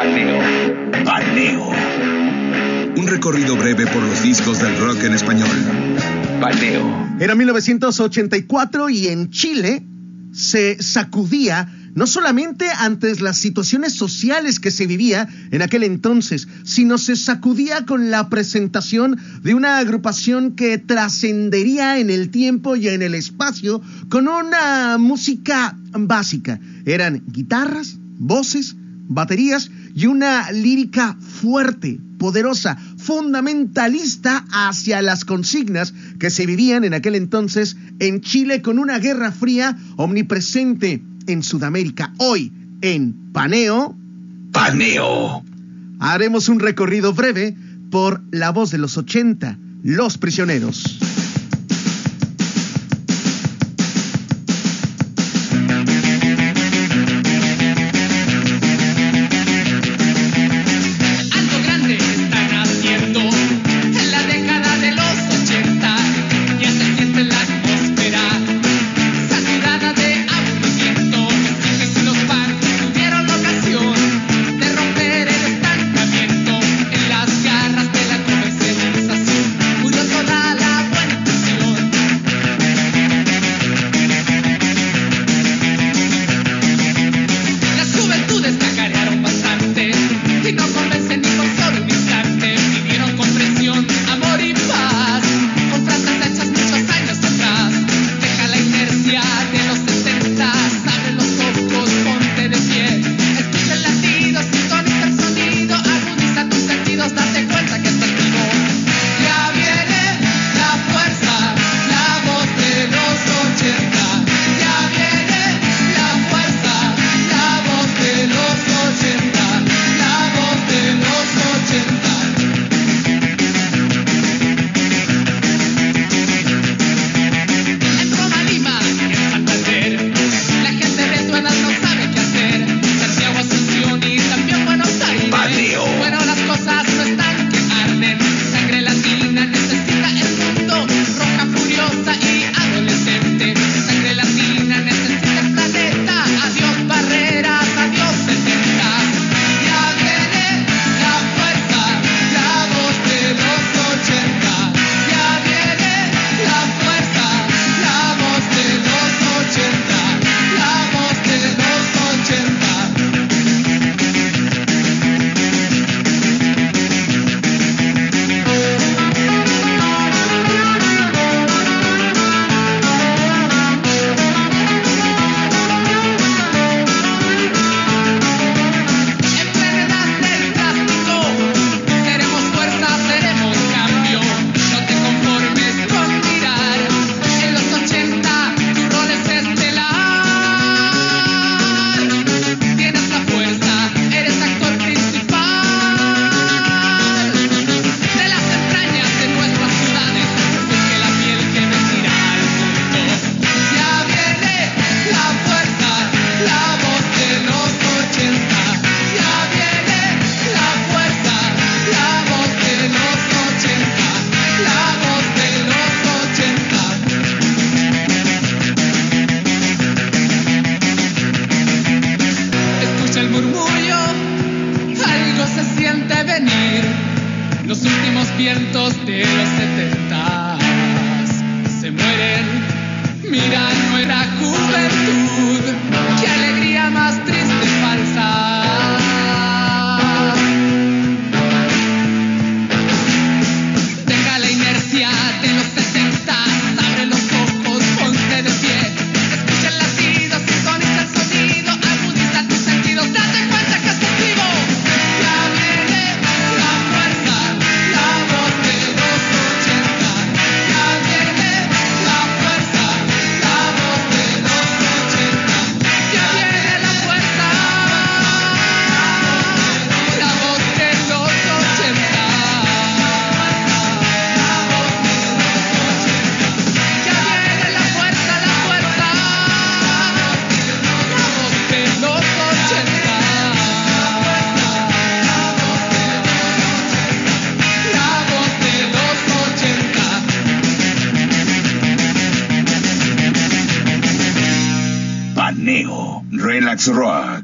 Paneo. Paneo. Un recorrido breve por los discos del rock en español. Paneo. Era 1984 y en Chile se sacudía no solamente ante las situaciones sociales que se vivía en aquel entonces, sino se sacudía con la presentación de una agrupación que trascendería en el tiempo y en el espacio con una música básica. Eran guitarras, voces, baterías y una lírica fuerte, poderosa, fundamentalista hacia las consignas que se vivían en aquel entonces en Chile con una guerra fría omnipresente en Sudamérica. Hoy, en Paneo. Paneo. Haremos un recorrido breve por la voz de los 80, Los Prisioneros.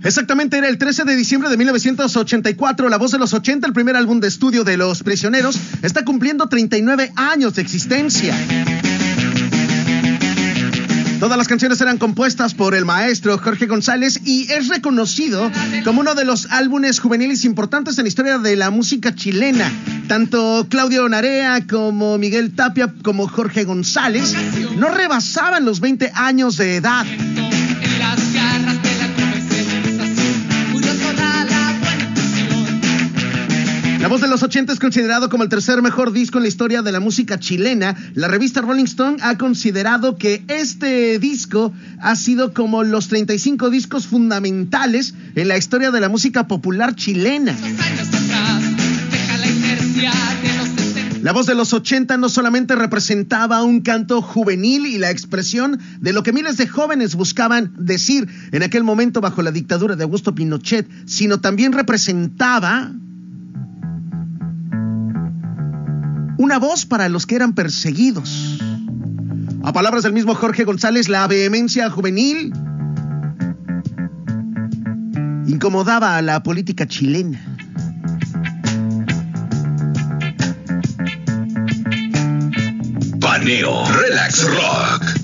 Exactamente, era el 13 de diciembre de 1984, La Voz de los 80, el primer álbum de estudio de Los Prisioneros, está cumpliendo 39 años de existencia. Todas las canciones eran compuestas por el maestro Jorge González y es reconocido como uno de los álbumes juveniles importantes en la historia de la música chilena. Tanto Claudio Narea como Miguel Tapia como Jorge González no rebasaban los 20 años de edad. La voz de los 80 es considerado como el tercer mejor disco en la historia de la música chilena. La revista Rolling Stone ha considerado que este disco ha sido como los 35 discos fundamentales en la historia de la música popular chilena. La voz de los 80 no solamente representaba un canto juvenil y la expresión de lo que miles de jóvenes buscaban decir en aquel momento bajo la dictadura de Augusto Pinochet, sino también representaba una voz para los que eran perseguidos. A palabras del mismo Jorge González, la vehemencia juvenil incomodaba a la política chilena. Paneo Relax Rock.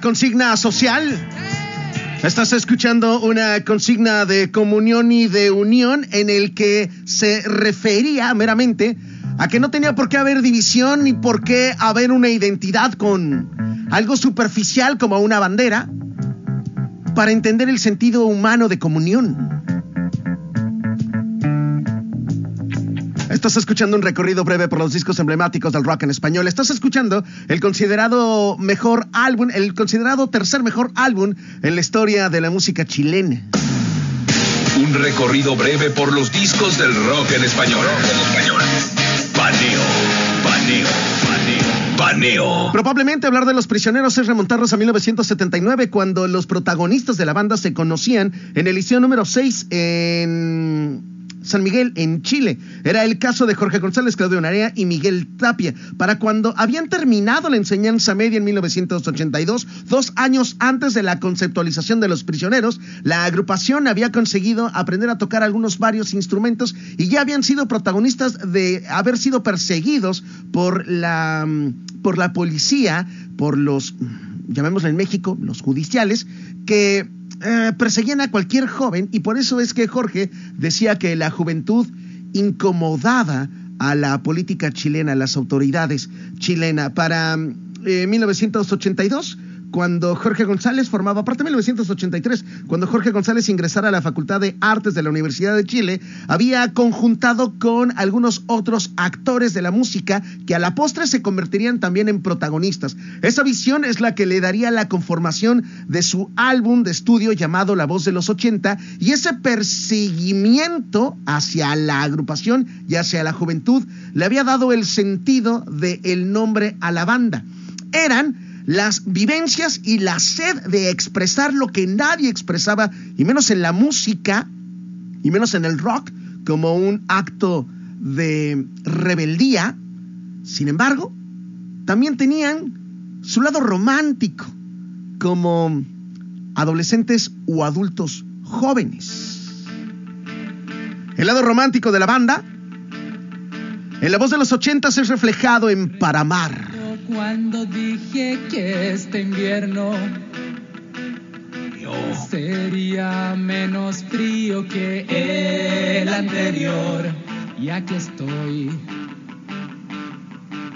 Consigna social. Estás escuchando una consigna de comunión y de unión en el que se refería meramente a que no tenía por qué haber división ni por qué haber una identidad con algo superficial como una bandera para entender el sentido humano de comunión. Estás escuchando un recorrido breve por los discos emblemáticos del rock en español. Estás escuchando el considerado mejor álbum, el considerado tercer mejor álbum en la historia de la música chilena. Un recorrido breve por los discos del rock en español. Paneo, paneo, paneo, paneo. Probablemente hablar de los prisioneros es remontarnos a 1979, cuando los protagonistas de la banda se conocían en el liceo número 6 en San Miguel, en Chile. Era el caso de Jorge González, Claudio Narea y Miguel Tapia. Para cuando habían terminado la enseñanza media en 1982, dos años antes de la conceptualización de los prisioneros, la agrupación había conseguido aprender a tocar algunos varios instrumentos y ya habían sido protagonistas de haber sido perseguidos por la, por la policía, por los, llamémoslo en México, los judiciales, que eh, perseguían a cualquier joven y por eso es que Jorge decía que la juventud incomodaba a la política chilena, a las autoridades chilenas. Para 1982 eh, cuando Jorge González formaba parte de 1983, cuando Jorge González ingresara a la Facultad de Artes de la Universidad de Chile, había conjuntado con algunos otros actores de la música que a la postre se convertirían también en protagonistas. Esa visión es la que le daría la conformación de su álbum de estudio llamado La Voz de los 80 y ese perseguimiento hacia la agrupación y hacia la juventud le había dado el sentido del el nombre a la banda. Eran las vivencias y la sed de expresar lo que nadie expresaba, y menos en la música, y menos en el rock, como un acto de rebeldía. Sin embargo, también tenían su lado romántico, como adolescentes o adultos jóvenes. El lado romántico de la banda, en la voz de los ochentas es reflejado en Paramar cuando dije que este invierno sería menos frío que el anterior. Y aquí estoy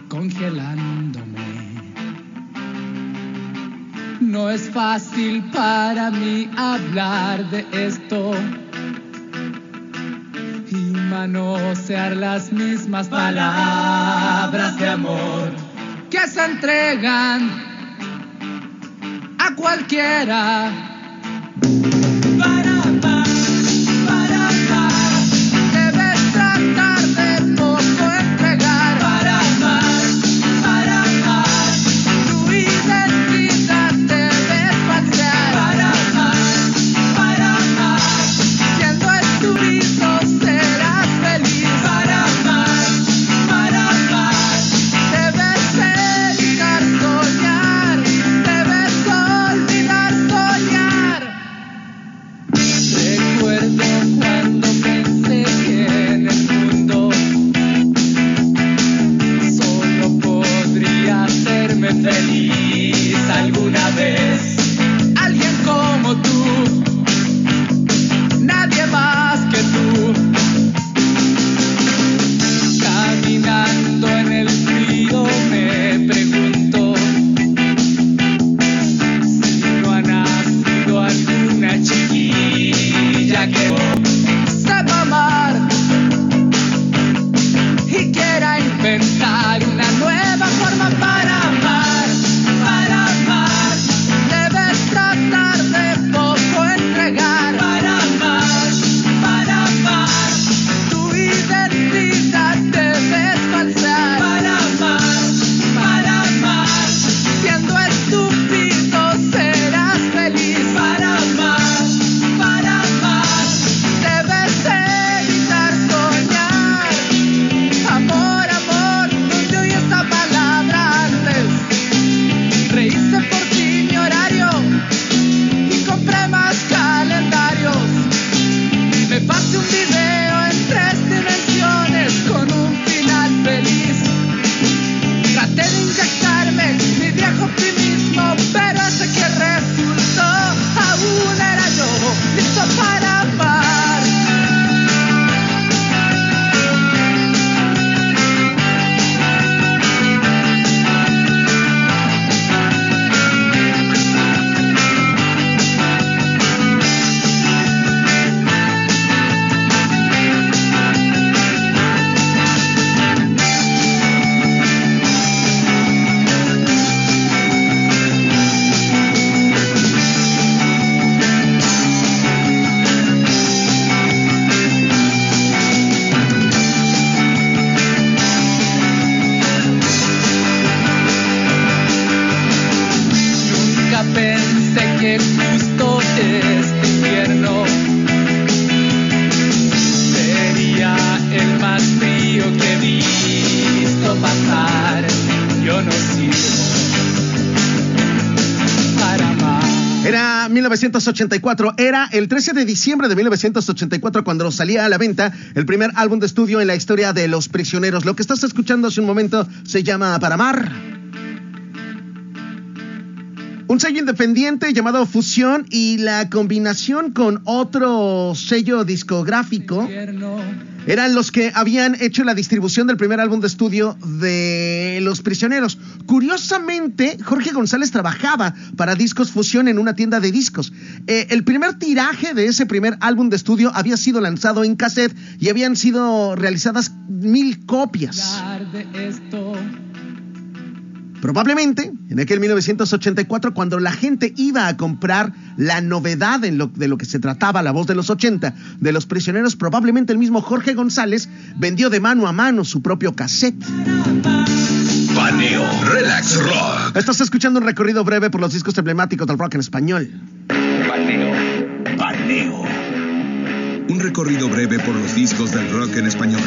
congelándome. No es fácil para mí hablar de esto y manosear las mismas palabras de amor que se entregan a cualquiera que justo este sería el más frío que he visto pasar. Yo no sirvo para. Era 1984, era el 13 de diciembre de 1984 cuando salía a la venta el primer álbum de estudio en la historia de Los Prisioneros. Lo que estás escuchando hace un momento se llama Para Amar. Un sello independiente llamado Fusión y la combinación con otro sello discográfico eran los que habían hecho la distribución del primer álbum de estudio de Los Prisioneros. Curiosamente, Jorge González trabajaba para Discos Fusión en una tienda de discos. Eh, el primer tiraje de ese primer álbum de estudio había sido lanzado en cassette y habían sido realizadas mil copias. Probablemente en aquel 1984, cuando la gente iba a comprar la novedad en lo- de lo que se trataba, la voz de los 80, de los prisioneros, probablemente el mismo Jorge González vendió de mano a mano su propio cassette. Paneo, Relax Rock. Estás escuchando un recorrido breve por los discos emblemáticos del rock en español. Paneo, paneo, Un recorrido breve por los discos del rock en español.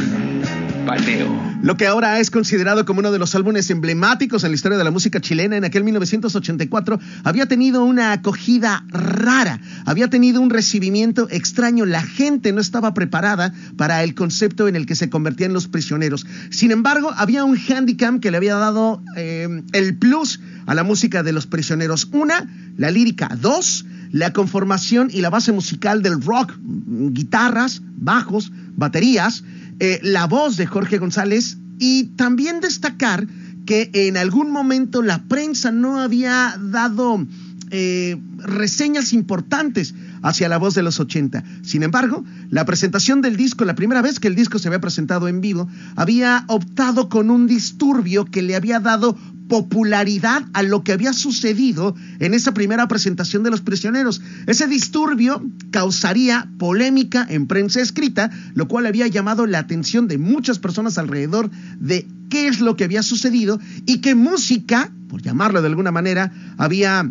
Lo que ahora es considerado como uno de los álbumes emblemáticos en la historia de la música chilena, en aquel 1984 había tenido una acogida rara, había tenido un recibimiento extraño, la gente no estaba preparada para el concepto en el que se convertían los prisioneros. Sin embargo, había un handicap que le había dado eh, el plus a la música de los prisioneros. Una, la lírica. Dos, la conformación y la base musical del rock, mm, guitarras, bajos, baterías, eh, la voz de Jorge González y también destacar que en algún momento la prensa no había dado eh, reseñas importantes hacia la voz de los 80. Sin embargo, la presentación del disco, la primera vez que el disco se había presentado en vivo, había optado con un disturbio que le había dado popularidad a lo que había sucedido en esa primera presentación de los prisioneros. Ese disturbio causaría polémica en prensa escrita, lo cual había llamado la atención de muchas personas alrededor de qué es lo que había sucedido y qué música, por llamarlo de alguna manera, había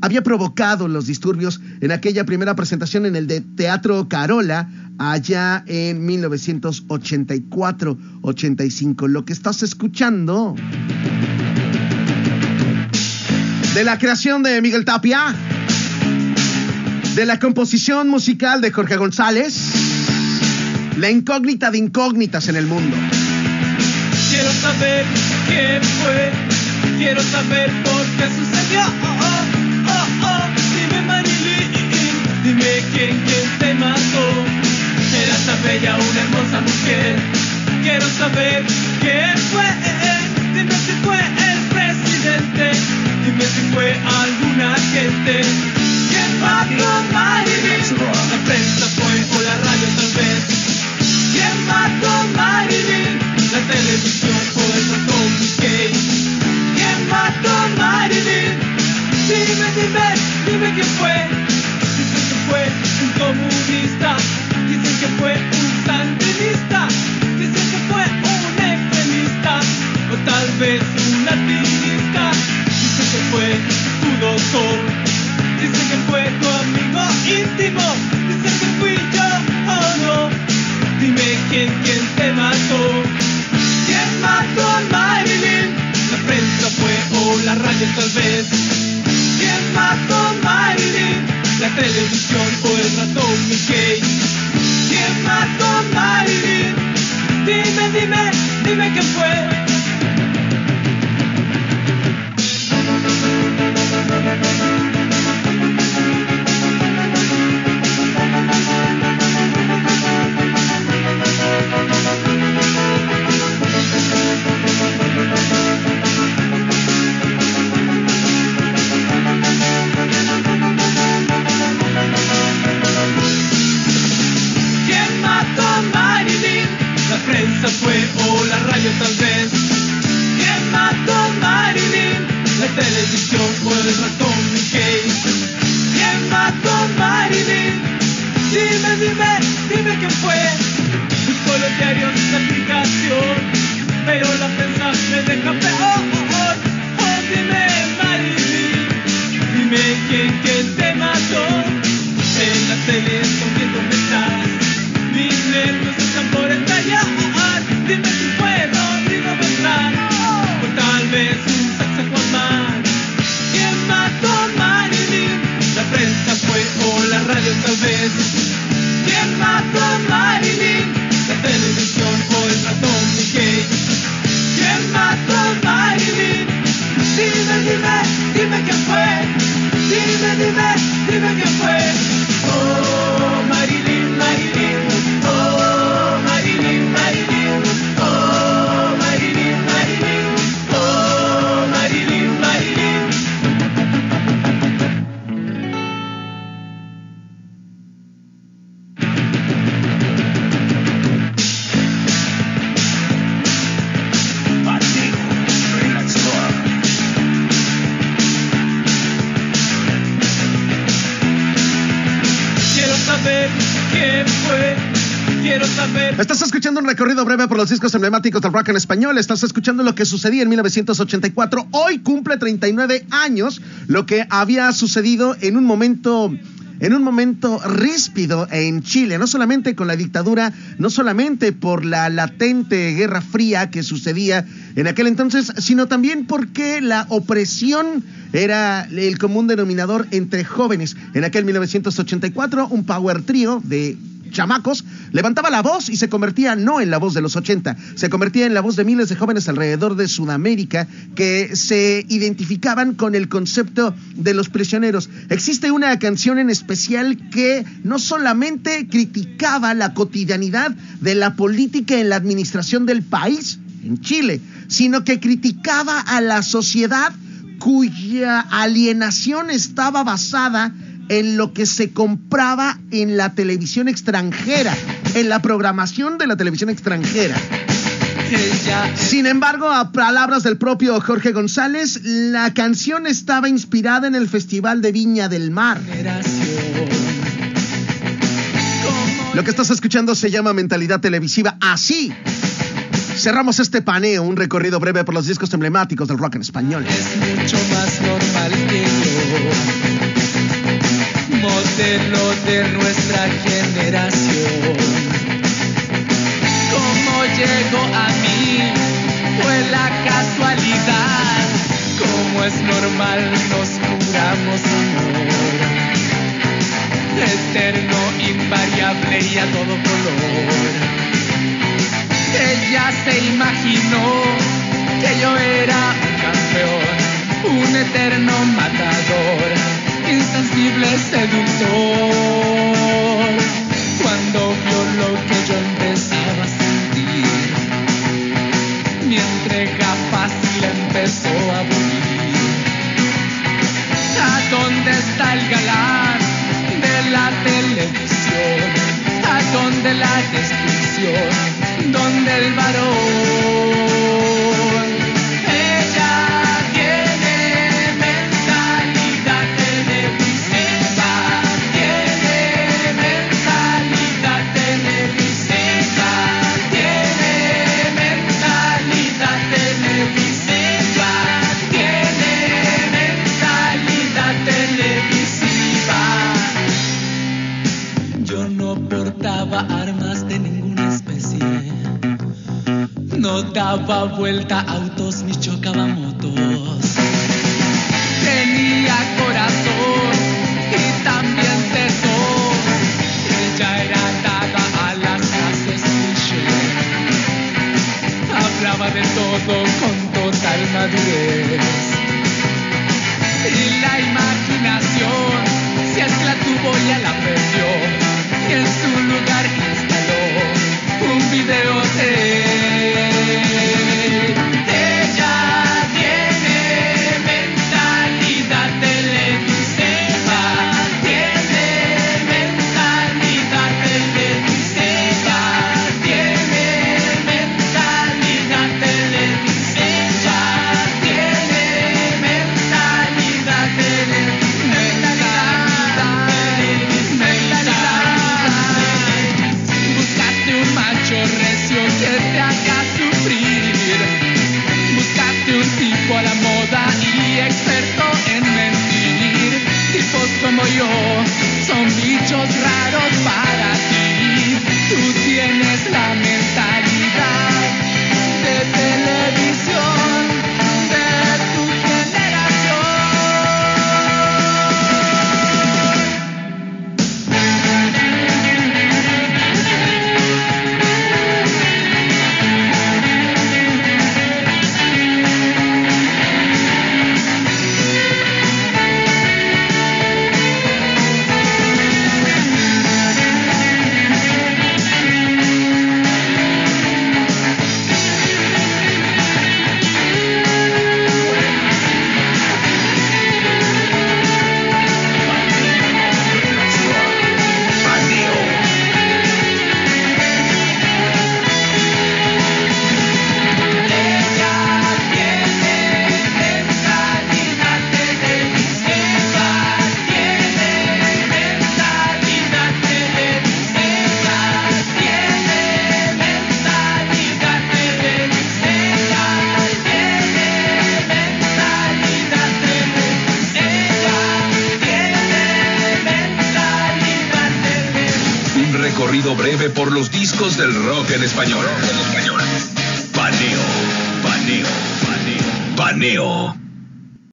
había provocado los disturbios en aquella primera presentación en el de Teatro Carola allá en 1984-85. Lo que estás escuchando de la creación de Miguel Tapia, de la composición musical de Jorge González, la incógnita de incógnitas en el mundo. Quiero saber quién fue, quiero saber por qué sucedió. Dime quién, quién te mató. Era tan bella, una hermosa mujer. Quiero saber quién fue, dime si fue el presidente, dime si fue alguna gente. ¿Quién mató a Marilyn? Breve por los discos emblemáticos del rock en español. Estás escuchando lo que sucedía en 1984. Hoy cumple 39 años lo que había sucedido en un momento en un momento ríspido en Chile, no solamente con la dictadura, no solamente por la latente guerra fría que sucedía en aquel entonces, sino también porque la opresión era el común denominador entre jóvenes. En aquel 1984, un power trío de chamacos, levantaba la voz y se convertía no en la voz de los 80, se convertía en la voz de miles de jóvenes alrededor de Sudamérica que se identificaban con el concepto de los prisioneros. Existe una canción en especial que no solamente criticaba la cotidianidad de la política en la administración del país, en Chile, sino que criticaba a la sociedad cuya alienación estaba basada en lo que se compraba en la televisión extranjera, en la programación de la televisión extranjera. Sin embargo, a palabras del propio Jorge González, la canción estaba inspirada en el Festival de Viña del Mar. Lo que estás escuchando se llama Mentalidad Televisiva. Así cerramos este paneo, un recorrido breve por los discos emblemáticos del rock en español. es mucho más normal que yo. Modelo de nuestra generación. Cómo llegó a mí fue la casualidad. Como es normal nos juramos amor. Eterno, invariable y a todo color. Ella se imaginó que yo era un campeón, un eterno matador, insensible seductor. Portaba armas de ninguna especie. No daba vuelta a autos ni chocaba motos. Tenía corazón y también tesón. Ella era dada a las clases cliché. Hablaba de todo con total madurez. Y la imaginación, si es que la tuvo ya la perdió. En su lugar instaló un videotape.